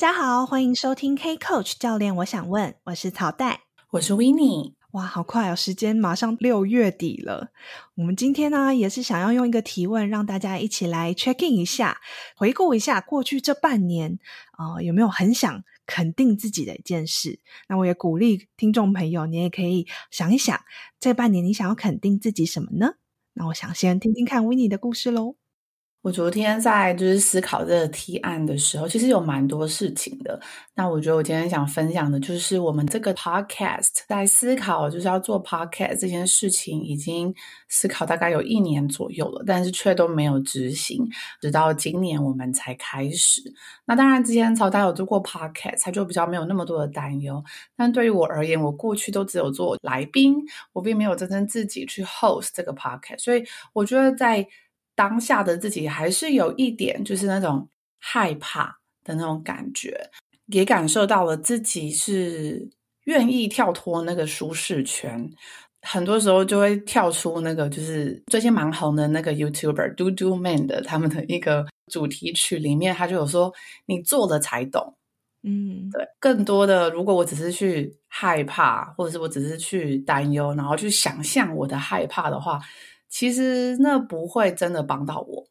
大家好，欢迎收听 Hey Coach 教练，我想问，我是曹代，我是 Winnie。哇，好快哦，时间马上六月底了。我们今天呢，也是想要用一个提问，让大家一起来 check in 一下，回顾一下过去这半年，呃，有没有很想肯定自己的一件事？那我也鼓励听众朋友，你也可以想一想，这半年你想要肯定自己什么呢？那我想先听听看 Winnie 的故事喽。我昨天在就是思考这个提案的时候，其实有蛮多事情的。那我觉得我今天想分享的就是我们这个 podcast 在思考就是要做 podcast 这件事情，已经思考大概有一年左右了，但是却都没有执行，直到今年我们才开始。那当然之前曹代有做过 podcast，他就比较没有那么多的担忧。但对于我而言，我过去都只有做来宾，我并没有真正自己去 host 这个 podcast，所以我觉得在当下的自己还是有一点，就是那种害怕的那种感觉，也感受到了自己是愿意跳脱那个舒适圈。很多时候就会跳出那个，就是最近蛮红的那个 YouTuber Do Do Man 的他们的一个主题曲里面，他就有说：“你做了才懂。”嗯，对。更多的，如果我只是去害怕，或者是我只是去担忧，然后去想象我的害怕的话。其实那不会真的帮到我，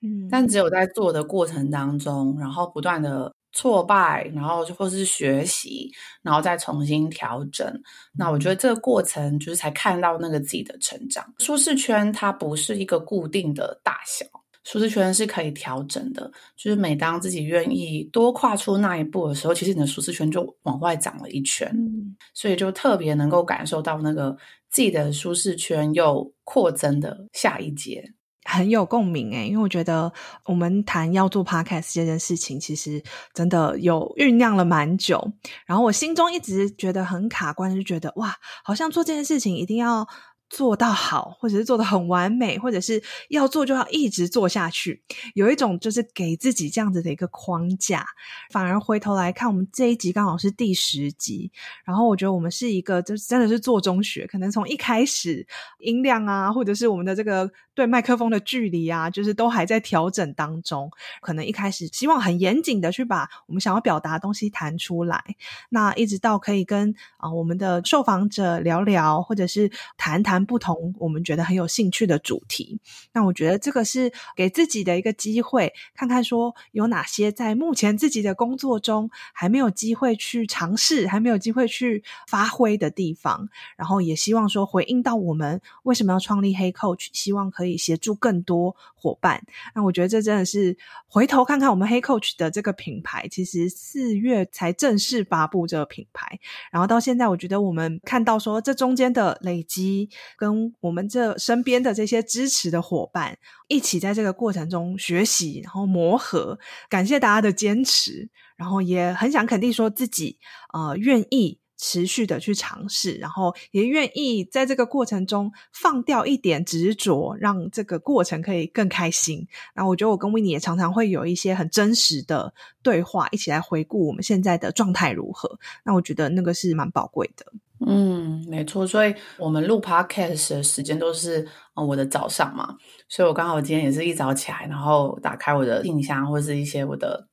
嗯，但只有在做的过程当中，然后不断的挫败，然后或是学习，然后再重新调整。那我觉得这个过程就是才看到那个自己的成长。舒适圈它不是一个固定的大小，舒适圈是可以调整的。就是每当自己愿意多跨出那一步的时候，其实你的舒适圈就往外长了一圈，嗯，所以就特别能够感受到那个。自己的舒适圈又扩增的下一节，很有共鸣诶，因为我觉得我们谈要做 podcast 这件事情，其实真的有酝酿了蛮久。然后我心中一直觉得很卡关，就觉得哇，好像做这件事情一定要。做到好，或者是做的很完美，或者是要做就要一直做下去，有一种就是给自己这样子的一个框架。反而回头来看，我们这一集刚好是第十集，然后我觉得我们是一个，就是真的是做中学，可能从一开始音量啊，或者是我们的这个对麦克风的距离啊，就是都还在调整当中。可能一开始希望很严谨的去把我们想要表达的东西谈出来，那一直到可以跟啊、我们的受访者聊聊，或者是谈谈。不同我们觉得很有兴趣的主题，那我觉得这个是给自己的一个机会，看看说有哪些在目前自己的工作中还没有机会去尝试，还没有机会去发挥的地方，然后也希望说回应到我们为什么要创立黑 Coach，希望可以协助更多伙伴。那我觉得这真的是回头看看我们黑 Coach 的这个品牌，其实四月才正式发布这个品牌，然后到现在，我觉得我们看到说这中间的累积。跟我们这身边的这些支持的伙伴一起在这个过程中学习，然后磨合，感谢大家的坚持，然后也很想肯定说自己呃愿意持续的去尝试，然后也愿意在这个过程中放掉一点执着，让这个过程可以更开心。然后我觉得我跟 Winnie 也常常会有一些很真实的对话，一起来回顾我们现在的状态如何。那我觉得那个是蛮宝贵的。嗯，没错，所以我们录 podcast 的时间都是我的早上嘛，所以我刚好今天也是一早起来，然后打开我的信箱或是一些我的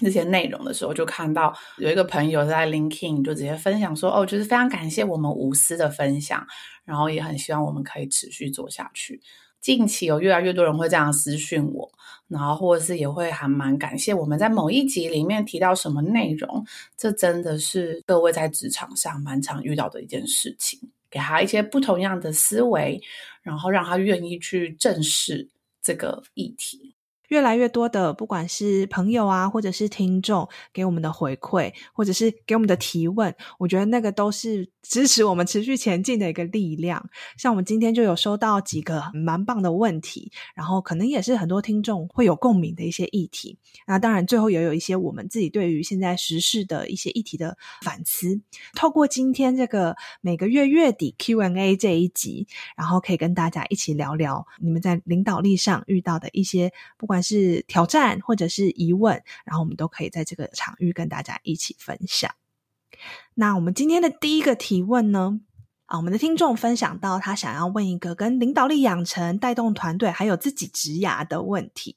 这些内容的时候，就看到有一个朋友在 linkin 就直接分享说，哦，就是非常感谢我们无私的分享，然后也很希望我们可以持续做下去。近期有越来越多人会这样私讯我，然后或者是也会还蛮感谢我们在某一集里面提到什么内容，这真的是各位在职场上蛮常遇到的一件事情，给他一些不同样的思维，然后让他愿意去正视这个议题。越来越多的，不管是朋友啊，或者是听众给我们的回馈，或者是给我们的提问，我觉得那个都是支持我们持续前进的一个力量。像我们今天就有收到几个蛮棒的问题，然后可能也是很多听众会有共鸣的一些议题。那当然，最后也有一些我们自己对于现在时事的一些议题的反思。透过今天这个每个月月底 Q&A 这一集，然后可以跟大家一起聊聊你们在领导力上遇到的一些，不管是挑战或者是疑问，然后我们都可以在这个场域跟大家一起分享。那我们今天的第一个提问呢，啊，我们的听众分享到他想要问一个跟领导力养成、带动团队还有自己职涯的问题。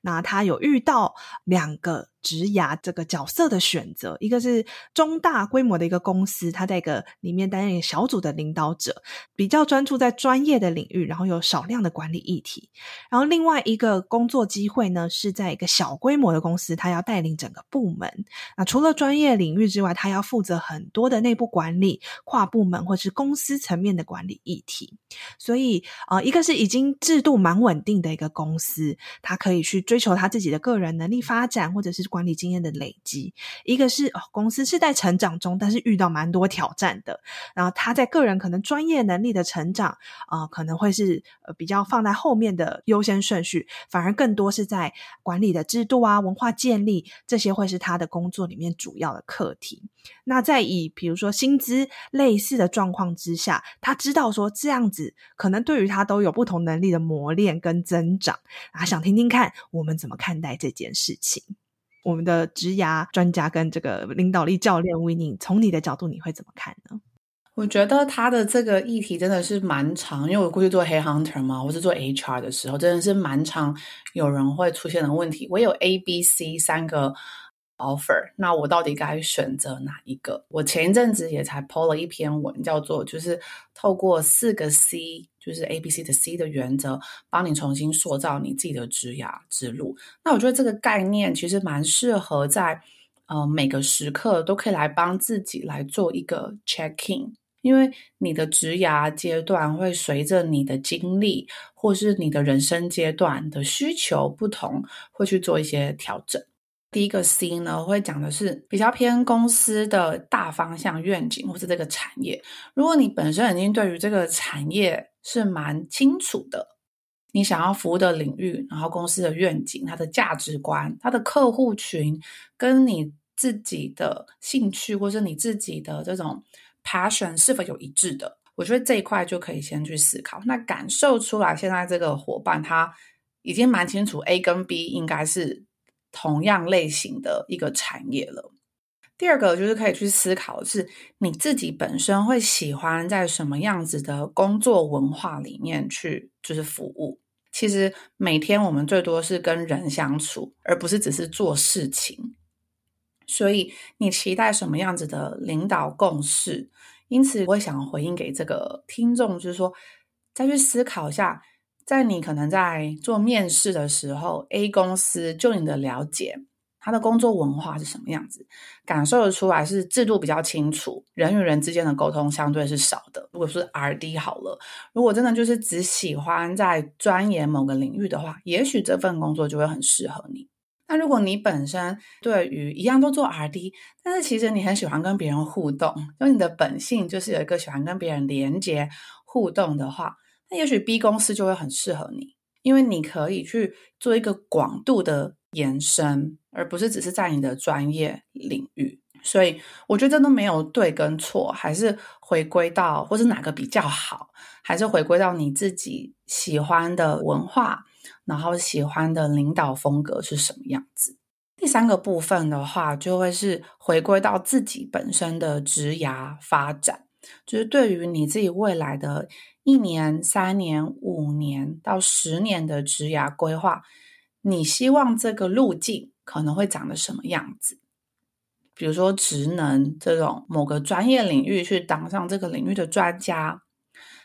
那他有遇到两个。职涯这个角色的选择，一个是中大规模的一个公司，他在一个里面担任一个小组的领导者，比较专注在专业的领域，然后有少量的管理议题。然后另外一个工作机会呢，是在一个小规模的公司，他要带领整个部门。那除了专业领域之外，他要负责很多的内部管理、跨部门或是公司层面的管理议题。所以，呃，一个是已经制度蛮稳定的一个公司，他可以去追求他自己的个人能力发展，或者是。管理经验的累积，一个是哦，公司是在成长中，但是遇到蛮多挑战的。然后他在个人可能专业能力的成长啊、可能会是呃比较放在后面的优先顺序，反而更多是在管理的制度啊、文化建立这些会是他的工作里面主要的课题。那在以比如说薪资类似的状况之下，他知道说这样子可能对于他都有不同能力的磨练跟增长啊，想听听看我们怎么看待这件事情。我们的职涯专家跟这个领导力教练 Winnie，从你的角度，你会怎么看呢？我觉得他的这个议题真的是蛮长，因为我过去做 Head Hunter 嘛，或是做 HR 的时候，真的是蛮长，有人会出现的问题。我有 A、B、C 三个 offer，那我到底该选择哪一个？我前一阵子也才 po 了一篇文，叫做就是透过四个 C。就是 A、B、C 的 C 的原则，帮你重新塑造你自己的职涯之路。那我觉得这个概念其实蛮适合在呃每个时刻都可以来帮自己来做一个 check-in，因为你的职涯阶段会随着你的经历或是你的人生阶段的需求不同，会去做一些调整。第一个 C 呢，会讲的是比较偏公司的大方向愿景，或是这个产业。如果你本身已经对于这个产业是蛮清楚的，你想要服务的领域，然后公司的愿景、它的价值观、它的客户群，跟你自己的兴趣或是你自己的这种 passion 是否有一致的，我觉得这一块就可以先去思考。那感受出来，现在这个伙伴他已经蛮清楚，A 跟 B 应该是。同样类型的一个产业了。第二个就是可以去思考是你自己本身会喜欢在什么样子的工作文化里面去就是服务。其实每天我们最多是跟人相处，而不是只是做事情。所以你期待什么样子的领导共事？因此，我想回应给这个听众，就是说再去思考一下。在你可能在做面试的时候，A 公司就你的了解，他的工作文化是什么样子，感受得出来是制度比较清楚，人与人之间的沟通相对是少的。如果是 RD 好了，如果真的就是只喜欢在钻研某个领域的话，也许这份工作就会很适合你。那如果你本身对于一样都做 RD，但是其实你很喜欢跟别人互动，因为你的本性就是有一个喜欢跟别人连接互动的话。那也许 B 公司就会很适合你，因为你可以去做一个广度的延伸，而不是只是在你的专业领域。所以我觉得都没有对跟错，还是回归到或者哪个比较好，还是回归到你自己喜欢的文化，然后喜欢的领导风格是什么样子。第三个部分的话，就会是回归到自己本身的职涯发展，就是对于你自己未来的。一年、三年、五年到十年的职涯规划，你希望这个路径可能会长得什么样子？比如说，职能这种某个专业领域去当上这个领域的专家，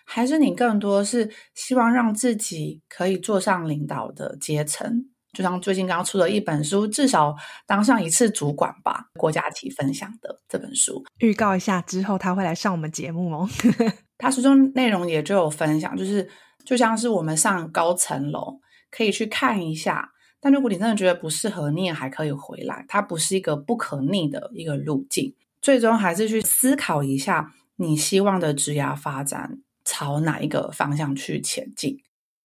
还是你更多是希望让自己可以坐上领导的阶层？就像最近刚出的一本书，至少当上一次主管吧。郭嘉琪分享的这本书，预告一下，之后他会来上我们节目哦。他书中内容也就有分享，就是就像是我们上高层楼，可以去看一下但如果你真的觉得不适合，你也还可以回来，它不是一个不可逆的一个路径。最终还是去思考一下，你希望的职涯发展朝哪一个方向去前进。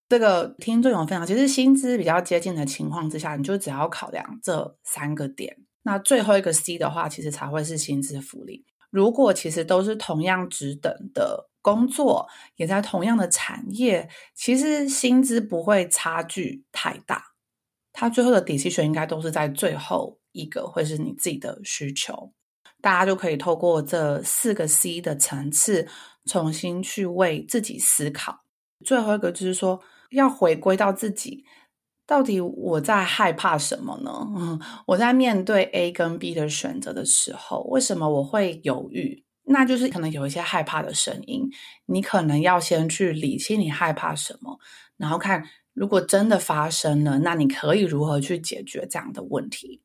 这个听众有分享，其实薪资比较接近的情况之下，你就只要考量这三个点。那最后一个 C 的话，其实才会是薪资福利。如果其实都是同样职等的工作，也在同样的产业，其实薪资不会差距太大。它最后的 decision 应该都是在最后一个，会是你自己的需求。大家就可以透过这四个 C 的层次，重新去为自己思考。最后一个就是说，要回归到自己，到底我在害怕什么呢？我在面对 A 跟 B 的选择的时候，为什么我会犹豫？那就是可能有一些害怕的声音，你可能要先去理清你害怕什么，然后看如果真的发生了，那你可以如何去解决这样的问题？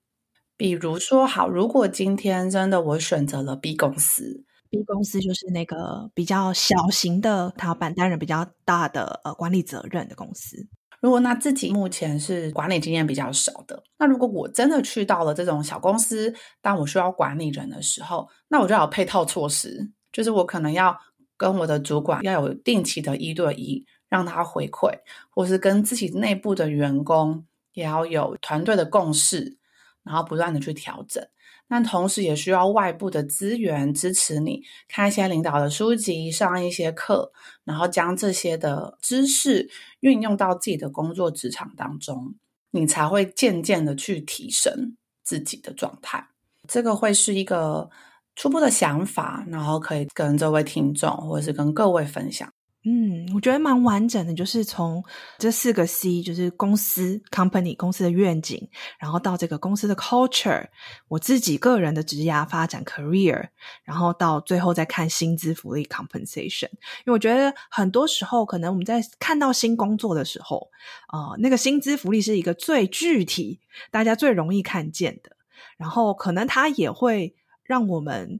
比如说，好，如果今天真的我选择了 B 公司。B 公司就是那个比较小型的，他板担人比较大的呃管理责任的公司。如果那自己目前是管理经验比较少的，那如果我真的去到了这种小公司，当我需要管理人的时候，那我就要有配套措施，就是我可能要跟我的主管要有定期的一对一，让他回馈，或是跟自己内部的员工也要有团队的共识，然后不断的去调整。但同时也需要外部的资源支持你，看一些领导的书籍，上一些课，然后将这些的知识运用到自己的工作职场当中，你才会渐渐的去提升自己的状态。这个会是一个初步的想法，然后可以跟这位听众或者是跟各位分享。嗯，我觉得蛮完整的，就是从这四个 C，就是公司 company 公司的愿景，然后到这个公司的 culture，我自己个人的职涯发展 career，然后到最后再看薪资福利 compensation。因为我觉得很多时候，可能我们在看到新工作的时候，呃，那个薪资福利是一个最具体、大家最容易看见的，然后可能它也会让我们。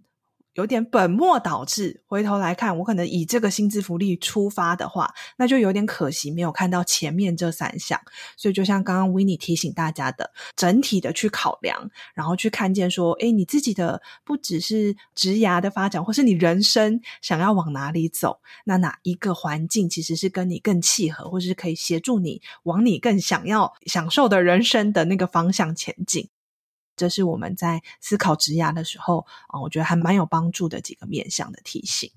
有点本末倒置，回头来看，我可能以这个薪资福利出发的话，那就有点可惜，没有看到前面这三项。所以，就像刚刚 Winnie 提醒大家的，整体的去考量，然后去看见说，诶，你自己的不只是职涯的发展，或是你人生想要往哪里走，那哪一个环境其实是跟你更契合，或是可以协助你往你更想要享受的人生的那个方向前进。这是我们在思考职涯的时候啊，我觉得还蛮有帮助的几个面向的提醒。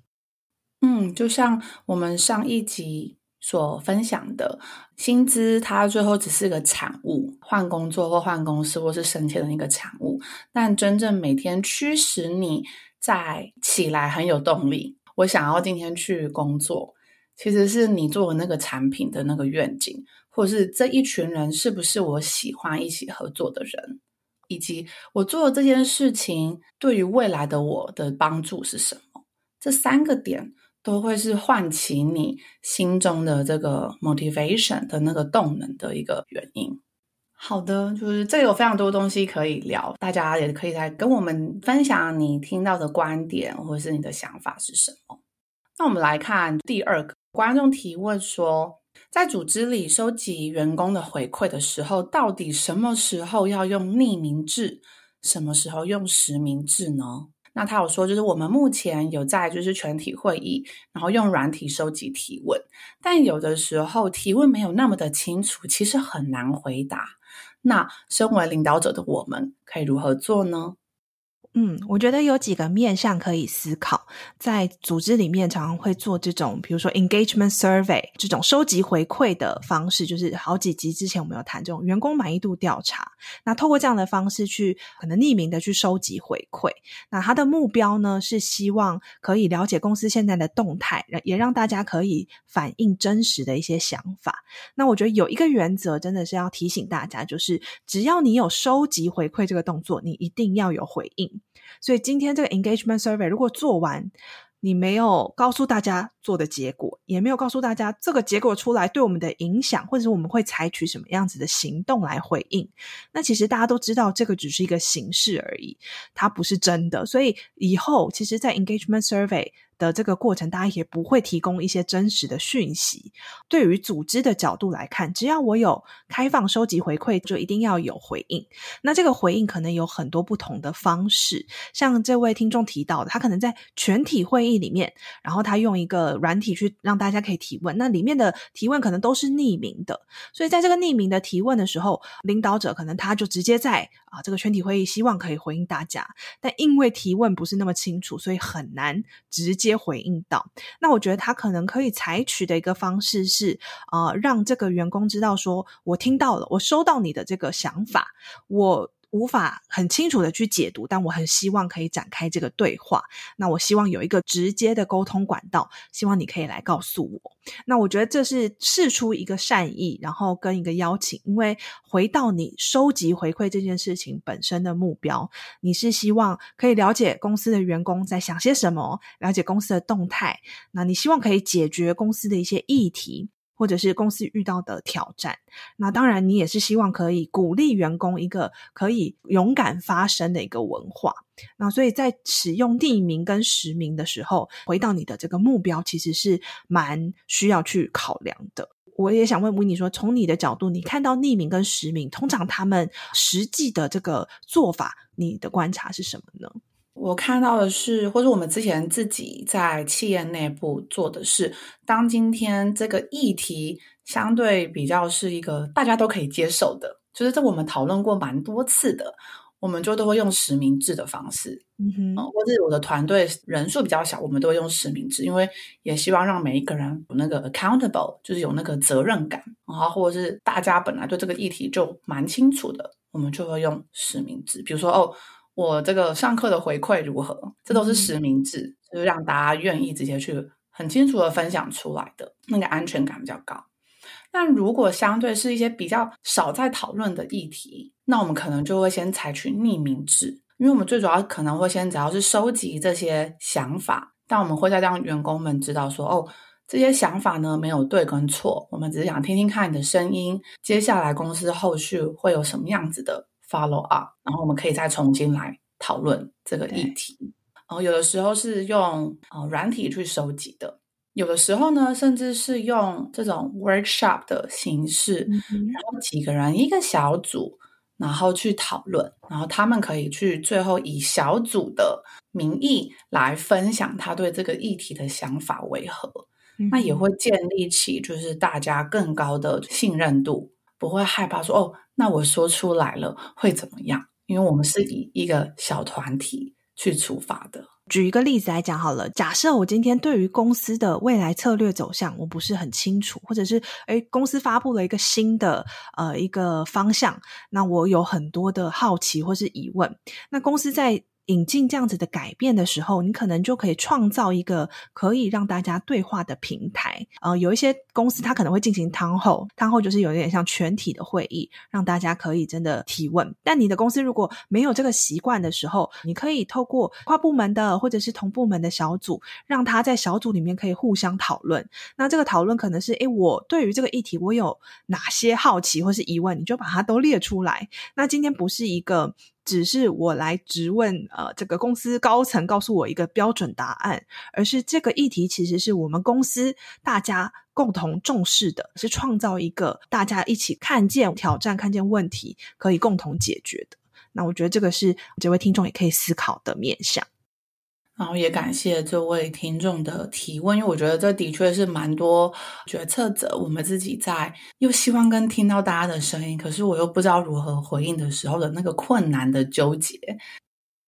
嗯，就像我们上一集所分享的，薪资它最后只是个产物，换工作或换公司或是升迁的一个产物。但真正每天驱使你在起来很有动力，我想要今天去工作，其实是你做的那个产品的那个愿景，或是这一群人是不是我喜欢一起合作的人。以及我做的这件事情对于未来的我的帮助是什么？这三个点都会是唤起你心中的这个 motivation 的那个动能的一个原因。好的，就是这有非常多东西可以聊，大家也可以来跟我们分享你听到的观点或者是你的想法是什么。那我们来看第二个观众提问说，在组织里收集员工的回馈的时候，到底什么时候要用匿名制，什么时候用实名制呢？那他有说，就是我们目前有在就是全体会议，然后用软体收集提问，但有的时候提问没有那么的清楚，其实很难回答。那身为领导者的我们，可以如何做呢？嗯，我觉得有几个面向可以思考，在组织里面常常会做这种，比如说 engagement survey 这种收集回馈的方式，就是好几集之前我们有谈这种员工满意度调查。那透过这样的方式去可能匿名的去收集回馈，那它的目标呢是希望可以了解公司现在的动态，也让大家可以反映真实的一些想法。那我觉得有一个原则真的是要提醒大家，就是只要你有收集回馈这个动作，你一定要有回应。所以今天这个 engagement survey 如果做完，你没有告诉大家做的结果，也没有告诉大家这个结果出来对我们的影响，或者是我们会采取什么样子的行动来回应，那其实大家都知道这个只是一个形式而已，它不是真的。所以以后其实，在 engagement survey 的这个过程，大家也不会提供一些真实的讯息。对于组织的角度来看，只要我有开放收集回馈，就一定要有回应。那这个回应可能有很多不同的方式，像这位听众提到的，他可能在全体会议里面，然后他用一个软体去让大家可以提问，那里面的提问可能都是匿名的，所以在这个匿名的提问的时候，领导者可能他就直接在啊这个全体会议希望可以回应大家，但因为提问不是那么清楚，所以很难直接回应到。那我觉得他可能可以采取的一个方式是，呃，让这个员工知道说，我听到了，我收到你的这个想法，我。无法很清楚的去解读，但我很希望可以展开这个对话。那我希望有一个直接的沟通管道，希望你可以来告诉我。那我觉得这是试出一个善意，然后跟一个邀请。因为回到你收集回馈这件事情本身的目标，你是希望可以了解公司的员工在想些什么，了解公司的动态。那你希望可以解决公司的一些议题。或者是公司遇到的挑战，那当然你也是希望可以鼓励员工一个可以勇敢发声的一个文化。那所以在使用匿名跟实名的时候，回到你的这个目标，其实是蛮需要去考量的。我也想问维尼说，从你的角度，你看到匿名跟实名，通常他们实际的这个做法，你的观察是什么呢？我看到的是，或者我们之前自己在企业内部做的是，当今天这个议题相对比较是一个大家都可以接受的，就是这我们讨论过蛮多次的，我们就都会用实名制的方式，嗯哼，嗯，或者我的团队人数比较小，我们都会用实名制，因为也希望让每一个人有那个 accountable，就是有那个责任感，然后或者是大家本来对这个议题就蛮清楚的，我们就会用实名制，比如说哦。我这个上课的回馈如何？这都是实名制，嗯、就是让大家愿意直接去很清楚的分享出来的，那个安全感比较高。但如果相对是一些比较少在讨论的议题，那我们可能就会先采取匿名制，因为我们最主要可能会先只要是收集这些想法，但我们会再让员工们知道说，哦，这些想法呢没有对跟错，我们只是想听听看你的声音，接下来公司后续会有什么样子的。Follow up，然后我们可以再重新来讨论这个议题。然后有的时候是用呃软体去收集的，有的时候呢，甚至是用这种 workshop 的形式，嗯、然后几个人一个小组，然后去讨论，然后他们可以去最后以小组的名义来分享他对这个议题的想法为何。嗯、那也会建立起就是大家更高的信任度，不会害怕说哦。那我说出来了会怎么样？因为我们是以一个小团体去出发的。举一个例子来讲好了，假设我今天对于公司的未来策略走向我不是很清楚，或者是诶公司发布了一个新的呃一个方向，那我有很多的好奇或是疑问，那公司在。引进这样子的改变的时候，你可能就可以创造一个可以让大家对话的平台。呃，有一些公司它可能会进行汤后，汤后就是有点像全体的会议，让大家可以真的提问。但你的公司如果没有这个习惯的时候，你可以透过跨部门的或者是同部门的小组，让他在小组里面可以互相讨论。那这个讨论可能是，诶，我对于这个议题我有哪些好奇或是疑问，你就把它都列出来。那今天不是一个。只是我来质问，呃，这个公司高层告诉我一个标准答案，而是这个议题其实是我们公司大家共同重视的，是创造一个大家一起看见挑战、看见问题可以共同解决的。那我觉得这个是这位听众也可以思考的面向。然后也感谢这位听众的提问，因为我觉得这的确是蛮多决策者，我们自己在又希望跟听到大家的声音，可是我又不知道如何回应的时候的那个困难的纠结。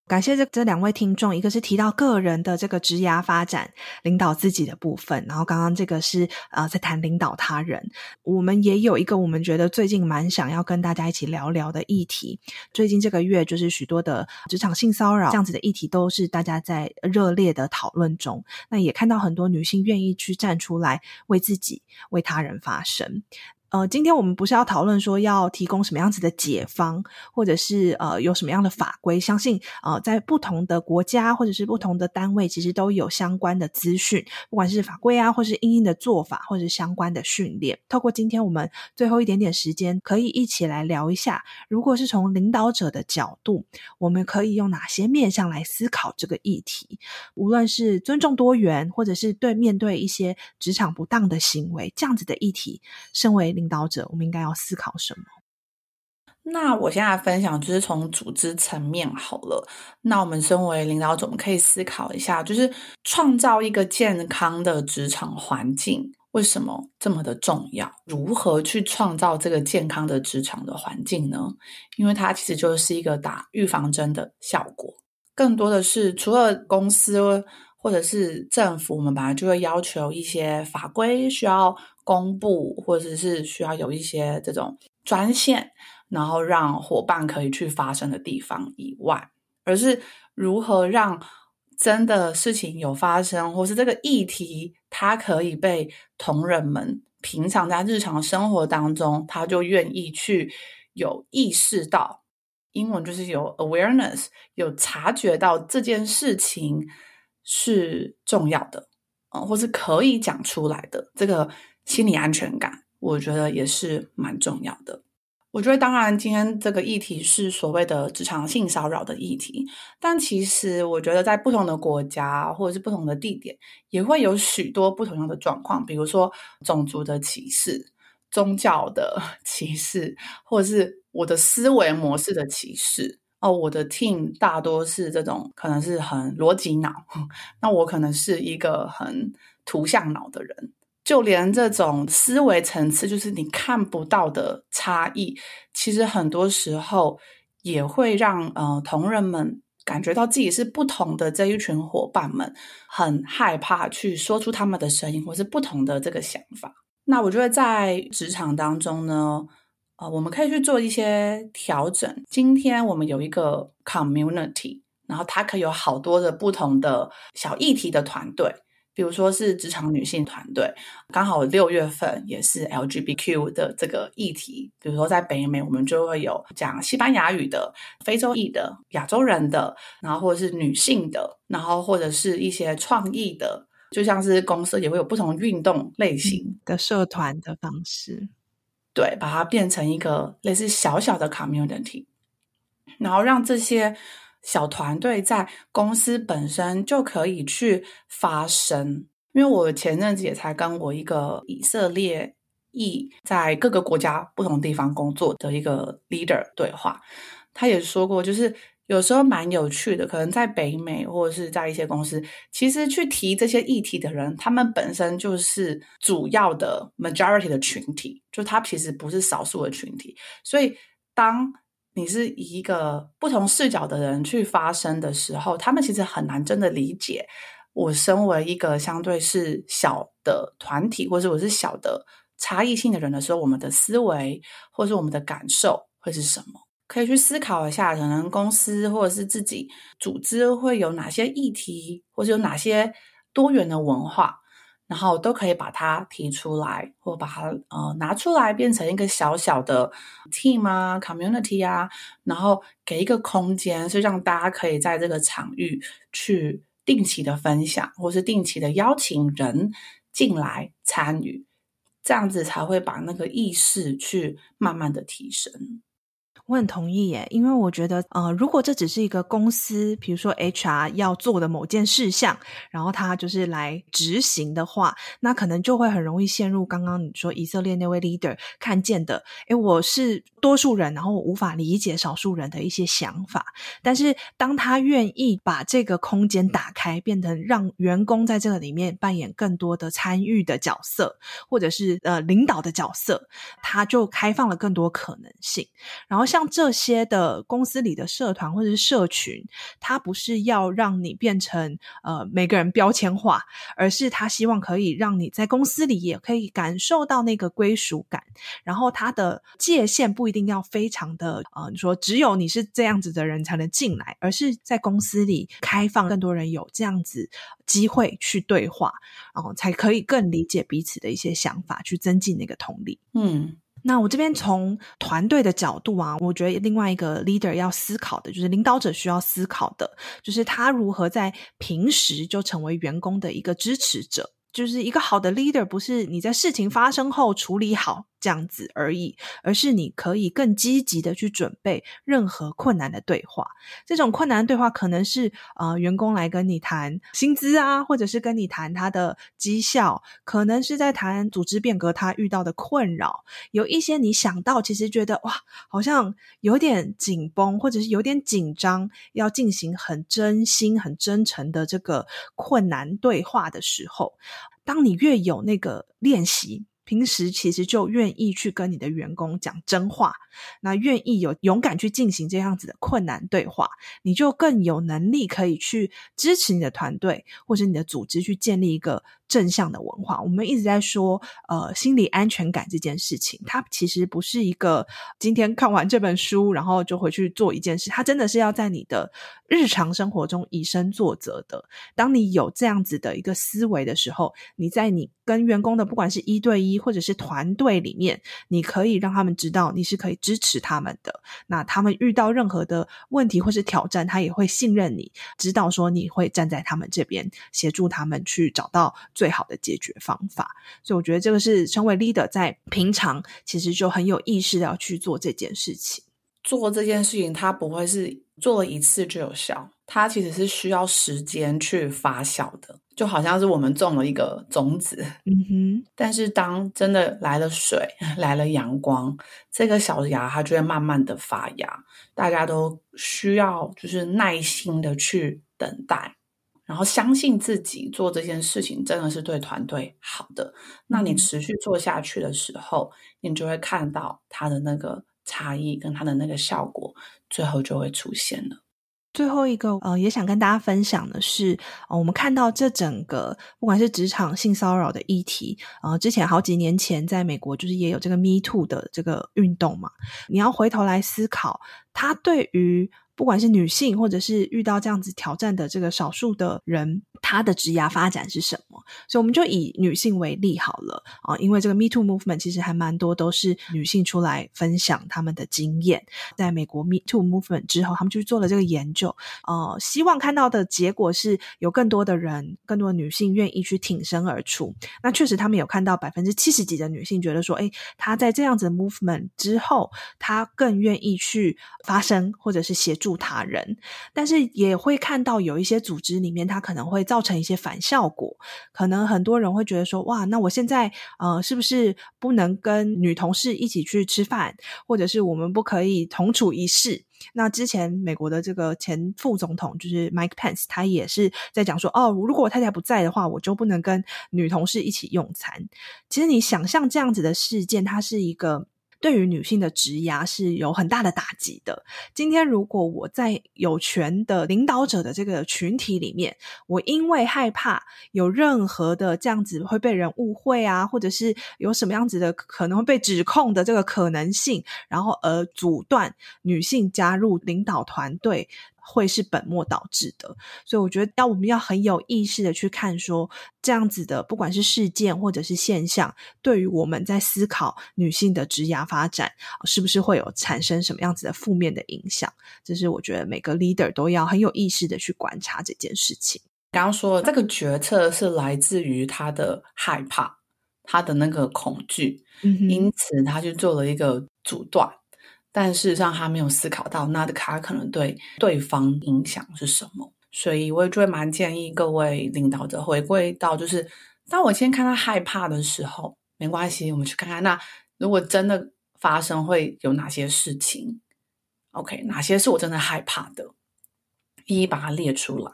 感谢这这两位听众，一个是提到个人的这个职涯发展、领导自己的部分，然后刚刚这个是呃在谈领导他人。我们也有一个我们觉得最近蛮想要跟大家一起聊聊的议题。最近这个月就是许多的职场性骚扰这样子的议题，都是大家在热烈的讨论中。那也看到很多女性愿意去站出来为自己、为他人发声。呃，今天我们不是要讨论说要提供什么样子的解方，或者是呃有什么样的法规？相信呃在不同的国家或者是不同的单位，其实都有相关的资讯，不管是法规啊，或是因应的做法，或者是相关的训练。透过今天我们最后一点点时间，可以一起来聊一下，如果是从领导者的角度，我们可以用哪些面向来思考这个议题？无论是尊重多元，或者是对面对一些职场不当的行为，这样子的议题，身为领领导者，我们应该要思考什么？那我现在分享就是从组织层面好了。那我们身为领导者，我们可以思考一下，就是创造一个健康的职场环境，为什么这么的重要？如何去创造这个健康的职场的环境呢？因为它其实就是一个打预防针的效果。更多的是，除了公司或者是政府，我们本来就会要求一些法规需要。公布或者是需要有一些这种专线，然后让伙伴可以去发生的地方以外，而是如何让真的事情有发生，或是这个议题它可以被同仁们平常在日常生活当中，他就愿意去有意识到，英文就是有 awareness，有察觉到这件事情是重要的，嗯，或是可以讲出来的这个。心理安全感，我觉得也是蛮重要的。我觉得，当然，今天这个议题是所谓的职场性骚扰的议题，但其实我觉得，在不同的国家或者是不同的地点，也会有许多不同样的状况，比如说种族的歧视、宗教的 歧视，或者是我的思维模式的歧视。哦，我的 team 大多是这种，可能是很逻辑脑，那我可能是一个很图像脑的人。就连这种思维层次，就是你看不到的差异，其实很多时候也会让呃同仁们感觉到自己是不同的这一群伙伴们很害怕去说出他们的声音，或是不同的这个想法。那我觉得在职场当中呢，我们可以去做一些调整。今天我们有一个 community，然后它可以有好多的不同的小议题的团队。比如说是职场女性团队，刚好六月份也是 LGBTQ 的这个议题。比如说在北美，我们就会有讲西班牙语的、非洲裔的、亚洲人的，然后或者是女性的，然后或者是一些创意的，就像是公司也会有不同运动类型的社团的方式，对，把它变成一个类似小小的 community，然后让这些。小团队在公司本身就可以去发声，因为我前阵子也才跟我一个以色列裔在各个国家不同地方工作的一个 leader 对话，他也说过，就是有时候蛮有趣的，可能在北美或者是在一些公司，其实去提这些议题的人，他们本身就是主要的 majority 的群体，就他其实不是少数的群体，所以当。你是以一个不同视角的人去发声的时候，他们其实很难真的理解我身为一个相对是小的团体，或者我是小的差异性的人的时候，我们的思维或者是我们的感受会是什么？可以去思考一下，可能公司或者是自己组织会有哪些议题，或者有哪些多元的文化。然后都可以把它提出来，或把它呃拿出来，变成一个小小的 team 啊，community 啊，然后给一个空间，是让大家可以在这个场域去定期的分享，或是定期的邀请人进来参与，这样子才会把那个意识去慢慢的提升。我很同意耶，因为我觉得，呃，如果这只是一个公司，比如说 HR 要做的某件事项，然后他就是来执行的话，那可能就会很容易陷入刚刚你说以色列那位 leader 看见的，诶，我是多数人，然后我无法理解少数人的一些想法。但是当他愿意把这个空间打开，变成让员工在这个里面扮演更多的参与的角色，或者是呃领导的角色，他就开放了更多可能性，然后。像这些的公司里的社团或者是社群，它不是要让你变成呃每个人标签化，而是他希望可以让你在公司里也可以感受到那个归属感。然后它的界限不一定要非常的呃，你说只有你是这样子的人才能进来，而是在公司里开放更多人有这样子机会去对话，然后才可以更理解彼此的一些想法，去增进那个同理。嗯。那我这边从团队的角度啊，我觉得另外一个 leader 要思考的，就是领导者需要思考的，就是他如何在平时就成为员工的一个支持者。就是一个好的 leader，不是你在事情发生后处理好这样子而已，而是你可以更积极的去准备任何困难的对话。这种困难的对话可能是呃员工来跟你谈薪资啊，或者是跟你谈他的绩效，可能是在谈组织变革他遇到的困扰。有一些你想到其实觉得哇，好像有点紧绷，或者是有点紧张，要进行很真心、很真诚的这个困难对话的时候。当你越有那个练习，平时其实就愿意去跟你的员工讲真话，那愿意有勇敢去进行这样子的困难对话，你就更有能力可以去支持你的团队或者你的组织去建立一个正向的文化。我们一直在说，呃，心理安全感这件事情，它其实不是一个今天看完这本书然后就回去做一件事，它真的是要在你的日常生活中以身作则的。当你有这样子的一个思维的时候，你在你跟员工的不管是一对一或者是团队里面，你可以让他们知道你是可以支持他们的。那他们遇到任何的问题或是挑战，他也会信任你，知道说你会站在他们这边，协助他们去找到最好的解决方法。所以我觉得这个是成为 leader 在平常其实就很有意识的要去做这件事情。做这件事情，它不会是做了一次就有效，它其实是需要时间去发酵的。就好像是我们种了一个种子，嗯哼，但是当真的来了水，来了阳光，这个小芽它就会慢慢的发芽。大家都需要就是耐心的去等待，然后相信自己做这件事情真的是对团队好的。那你持续做下去的时候，你就会看到它的那个差异跟它的那个效果，最后就会出现了。最后一个，呃，也想跟大家分享的是，呃，我们看到这整个不管是职场性骚扰的议题，呃，之前好几年前在美国就是也有这个 Me Too 的这个运动嘛，你要回头来思考，它对于。不管是女性，或者是遇到这样子挑战的这个少数的人，她的职涯发展是什么？所以我们就以女性为例好了啊，因为这个 Me Too Movement 其实还蛮多都是女性出来分享他们的经验。在美国 Me Too Movement 之后，他们就做了这个研究，呃，希望看到的结果是有更多的人，更多的女性愿意去挺身而出。那确实，他们有看到百分之七十几的女性觉得说，诶，她在这样子的 movement 之后，她更愿意去发声，或者是协助。他人，但是也会看到有一些组织里面，她可能会造造成一些反效果。可能很多人会觉得说：“哇，那我现在呃，是不是不能跟女同事一起去吃饭，或者是我们不可以同处一室？”那之前美国的这个前副总统就是 Mike Pence，他也是在讲说：“哦，如果我太太不在的话，我就不能跟女同事一起用餐。”其实你想象这样子的事件，它是一个。对于女性的职涯是有很大的打击的。今天如果我在有权的领导者的这个群体里面，我因为害怕有任何的这样子会被人误会啊，或者是有什么样子的可能会被指控的这个可能性，然后而阻断女性加入领导团队。会是本末倒置的，所以我觉得要我们要很有意识的去看说，这样子的不管是事件或者是现象，对于我们在思考女性的职涯发展，是不是会有产生什么样子的负面的影响？这是我觉得每个 leader 都要很有意识的去观察这件事情。刚刚说这个决策是来自于他的害怕，他的那个恐惧，嗯，因此他就做了一个阻断。但事实上，他没有思考到那的卡可能对对方影响是什么，所以我也就会蛮建议各位领导者回归到，就是当我先看他害怕的时候，没关系，我们去看看那如果真的发生会有哪些事情，OK，哪些是我真的害怕的，一一把它列出来。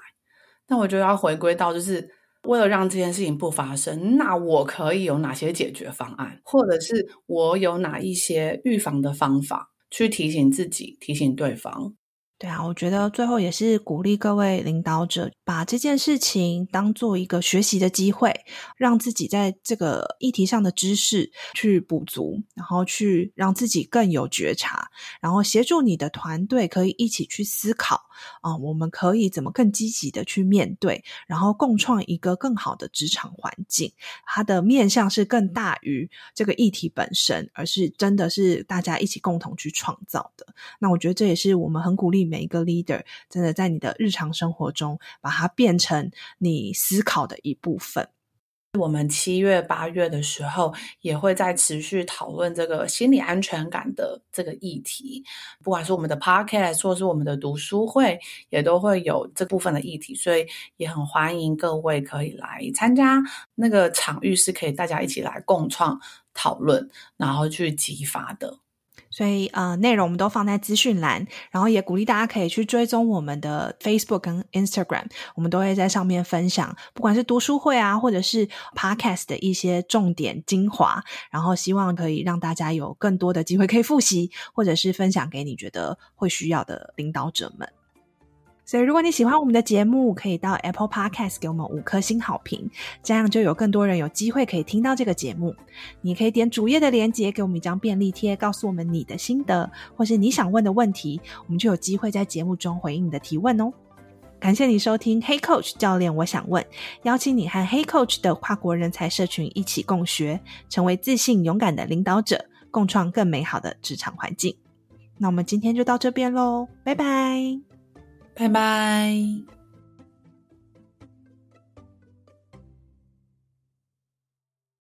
那我就要回归到，就是为了让这件事情不发生，那我可以有哪些解决方案，或者是我有哪一些预防的方法。去提醒自己，提醒对方。对啊，我觉得最后也是鼓励各位领导者，把这件事情当做一个学习的机会，让自己在这个议题上的知识去补足，然后去让自己更有觉察，然后协助你的团队可以一起去思考啊、我们可以怎么更积极的去面对，然后共创一个更好的职场环境。它的面向是更大于这个议题本身，而是真的是大家一起共同去创造的。那我觉得这也是我们很鼓励。每一个 leader 真的在你的日常生活中，把它变成你思考的一部分。我们七月、八月的时候，也会在持续讨论这个心理安全感的这个议题。不管是我们的 podcast，或是我们的读书会，也都会有这部分的议题。所以也很欢迎各位可以来参加那个场域，是可以大家一起来共创讨论，然后去激发的。所以，呃，内容我们都放在资讯栏，然后也鼓励大家可以去追踪我们的 Facebook 跟 Instagram，我们都会在上面分享，不管是读书会啊，或者是 Podcast 的一些重点精华，然后希望可以让大家有更多的机会可以复习，或者是分享给你觉得会需要的领导者们。所以，如果你喜欢我们的节目，可以到 Apple Podcast 给我们五颗星好评，这样就有更多人有机会可以听到这个节目。你可以点主页的链接，给我们一张便利贴，告诉我们你的心得，或是你想问的问题，我们就有机会在节目中回应你的提问哦。感谢你收听 Hey Coach 教练，我想问，邀请你和 Hey Coach 的跨国人才社群一起共学，成为自信勇敢的领导者，共创更美好的职场环境。那我们今天就到这边喽，拜拜。拜拜。